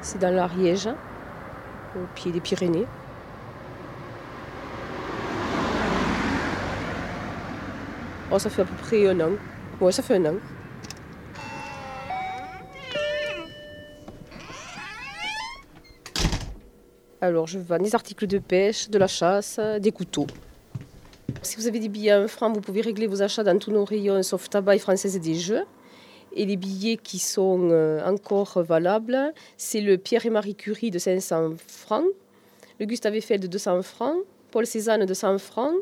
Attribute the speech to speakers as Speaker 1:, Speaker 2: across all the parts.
Speaker 1: C'est dans l'Ariège, au pied des Pyrénées. Oh, ça fait à peu près un an. Ouais, ça fait un an. Alors, je vends des articles de pêche, de la chasse, des couteaux. Si vous avez des billets à 1 franc, vous pouvez régler vos achats dans tous nos rayons, sauf tabac et française et des jeux. Et les billets qui sont euh, encore valables, c'est le Pierre et Marie Curie de 500 francs, le Gustave Eiffel de 200 francs, Paul Cézanne de 100 francs,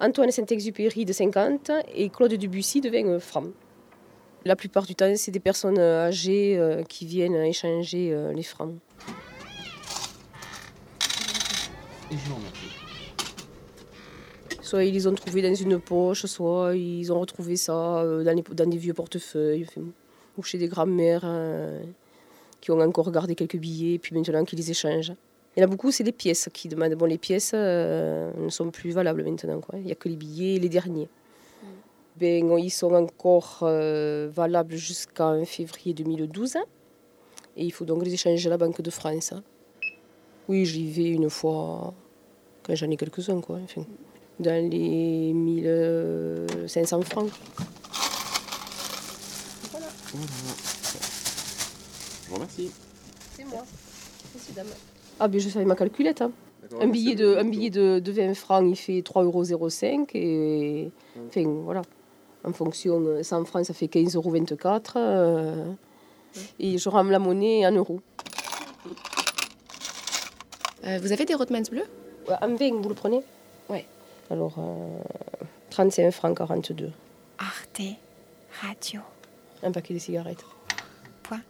Speaker 1: Antoine Saint-Exupéry de 50 et Claude Debussy de 20 francs. La plupart du temps, c'est des personnes âgées euh, qui viennent échanger euh, les francs. Soit ils les ont trouvés dans une poche, soit ils ont retrouvé ça euh, dans, les- dans des vieux portefeuilles, ou chez des grands-mères euh, qui ont encore gardé quelques billets, puis maintenant qui les échangent. Il y en a beaucoup, c'est des pièces qui demandent. Bon, les pièces euh, ne sont plus valables maintenant. quoi. Il n'y a que les billets et les derniers. Ben, ils sont encore euh, valables jusqu'en février 2012. Et il faut donc les échanger à la Banque de France. Oui, j'y vais une fois quand j'en ai quelques-uns. Quoi. Enfin, dans les 1500 francs.
Speaker 2: Je vous remercie.
Speaker 1: C'est moi. Ah, ben je savais ma calculette. hein. Un billet, de, un billet de, de 20 francs, il fait 3,05 euros. Et, enfin, voilà. En fonction, euh, 100 francs, ça fait 15,24 euros. euh, et je rame la monnaie en euros.
Speaker 3: Euh, vous avez des Rothmans bleus?
Speaker 1: Ouais, En 20, vous le prenez?
Speaker 3: Ouais.
Speaker 1: Alors, euh, 35 francs 42.
Speaker 3: Arte Radio.
Speaker 1: Un paquet de cigarettes.
Speaker 3: Point.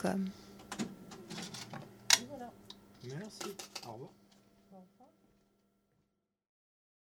Speaker 3: Com.
Speaker 2: Merci. Au revoir.